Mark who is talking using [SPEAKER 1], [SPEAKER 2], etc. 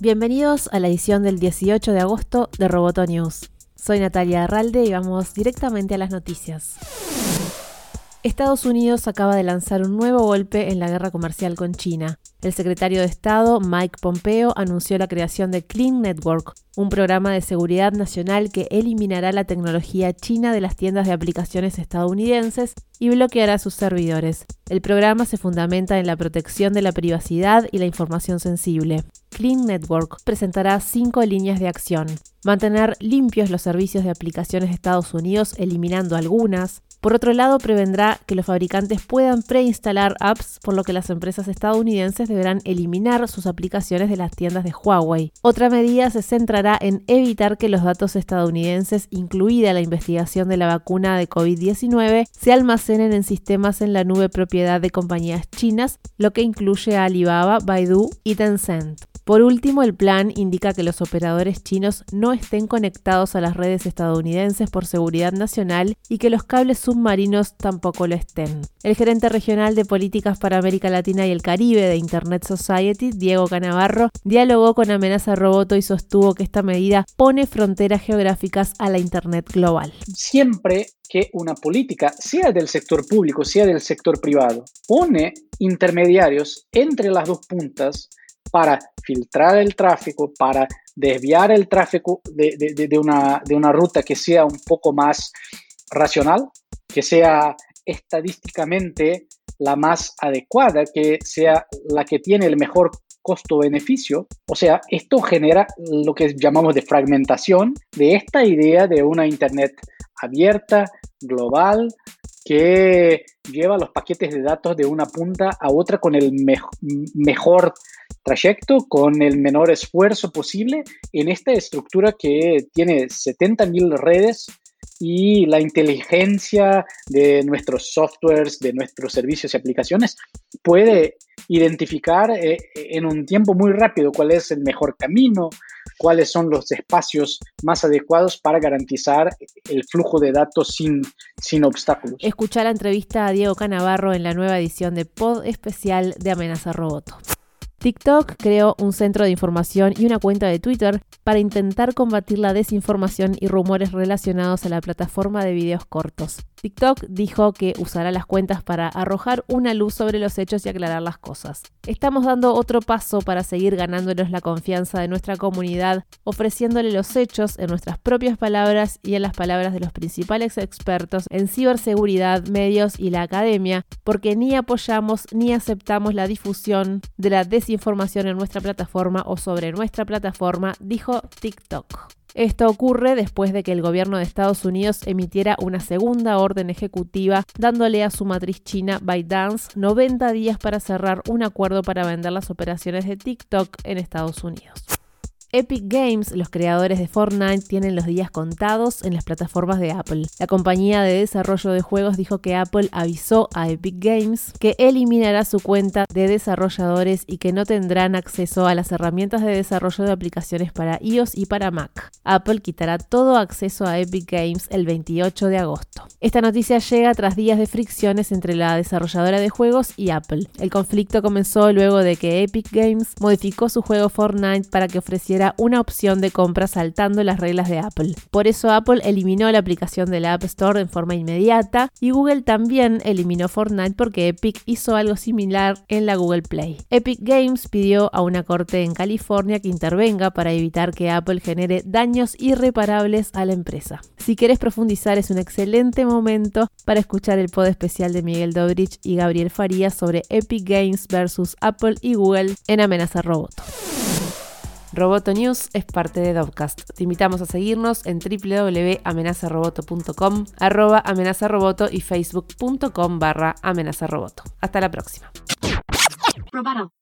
[SPEAKER 1] Bienvenidos a la edición del 18 de agosto de Roboto News. Soy Natalia Arralde y vamos directamente a las noticias. Estados Unidos acaba de lanzar un nuevo golpe en la guerra comercial con China. El secretario de Estado, Mike Pompeo, anunció la creación de Clean Network, un programa de seguridad nacional que eliminará la tecnología china de las tiendas de aplicaciones estadounidenses y bloqueará sus servidores. El programa se fundamenta en la protección de la privacidad y la información sensible. Clean Network presentará cinco líneas de acción. Mantener limpios los servicios de aplicaciones de Estados Unidos, eliminando algunas, por otro lado, prevendrá que los fabricantes puedan preinstalar apps, por lo que las empresas estadounidenses deberán eliminar sus aplicaciones de las tiendas de Huawei. Otra medida se centrará en evitar que los datos estadounidenses, incluida la investigación de la vacuna de COVID-19, se almacenen en sistemas en la nube propiedad de compañías chinas, lo que incluye a Alibaba, Baidu y Tencent. Por último, el plan indica que los operadores chinos no estén conectados a las redes estadounidenses por seguridad nacional y que los cables submarinos tampoco lo estén. El gerente regional de políticas para América Latina y el Caribe de Internet Society, Diego Canavarro, dialogó con Amenaza Roboto y sostuvo que esta medida pone fronteras geográficas a la Internet global.
[SPEAKER 2] Siempre que una política, sea del sector público, sea del sector privado, pone intermediarios entre las dos puntas, para filtrar el tráfico, para desviar el tráfico de, una, de una ruta que sea un poco más racional, que sea estadísticamente la más adecuada, que sea la que tiene el mejor costo-beneficio. O sea, esto genera lo que llamamos de fragmentación de esta idea de una Internet abierta, global, que lleva los paquetes de datos de una punta a otra con el mejor trayecto, con el menor esfuerzo posible en esta estructura que tiene 70.000 redes y la inteligencia de nuestros softwares, de nuestros servicios y aplicaciones puede identificar eh, en un tiempo muy rápido cuál es el mejor camino, cuáles son los espacios más adecuados para garantizar el flujo de datos sin, sin obstáculos.
[SPEAKER 1] Escucha la entrevista a Diego Canavarro en la nueva edición de Pod Especial de Amenaza Roboto. TikTok creó un centro de información y una cuenta de Twitter para intentar combatir la desinformación y rumores relacionados a la plataforma de videos cortos. TikTok dijo que usará las cuentas para arrojar una luz sobre los hechos y aclarar las cosas. Estamos dando otro paso para seguir ganándonos la confianza de nuestra comunidad, ofreciéndole los hechos en nuestras propias palabras y en las palabras de los principales expertos en ciberseguridad, medios y la academia, porque ni apoyamos ni aceptamos la difusión de la desinformación en nuestra plataforma o sobre nuestra plataforma, dijo TikTok. Esto ocurre después de que el gobierno de Estados Unidos emitiera una segunda orden ejecutiva dándole a su matriz china ByteDance 90 días para cerrar un acuerdo para vender las operaciones de TikTok en Estados Unidos. Epic Games, los creadores de Fortnite, tienen los días contados en las plataformas de Apple. La compañía de desarrollo de juegos dijo que Apple avisó a Epic Games que eliminará su cuenta de desarrolladores y que no tendrán acceso a las herramientas de desarrollo de aplicaciones para iOS y para Mac. Apple quitará todo acceso a Epic Games el 28 de agosto. Esta noticia llega tras días de fricciones entre la desarrolladora de juegos y Apple. El conflicto comenzó luego de que Epic Games modificó su juego Fortnite para que ofreciera una opción de compra saltando las reglas de Apple. Por eso Apple eliminó la aplicación de la App Store en forma inmediata y Google también eliminó Fortnite porque Epic hizo algo similar en la Google Play. Epic Games pidió a una corte en California que intervenga para evitar que Apple genere irreparables a la empresa. Si quieres profundizar es un excelente momento para escuchar el pod especial de Miguel Dobrich y Gabriel Farías sobre Epic Games versus Apple y Google en Amenaza Robot. Roboto News es parte de Dovcast. Te invitamos a seguirnos en www.amenazaroboto.com, arroba amenazaroboto y facebook.com barra amenazaroboto. Hasta la próxima. Roboto.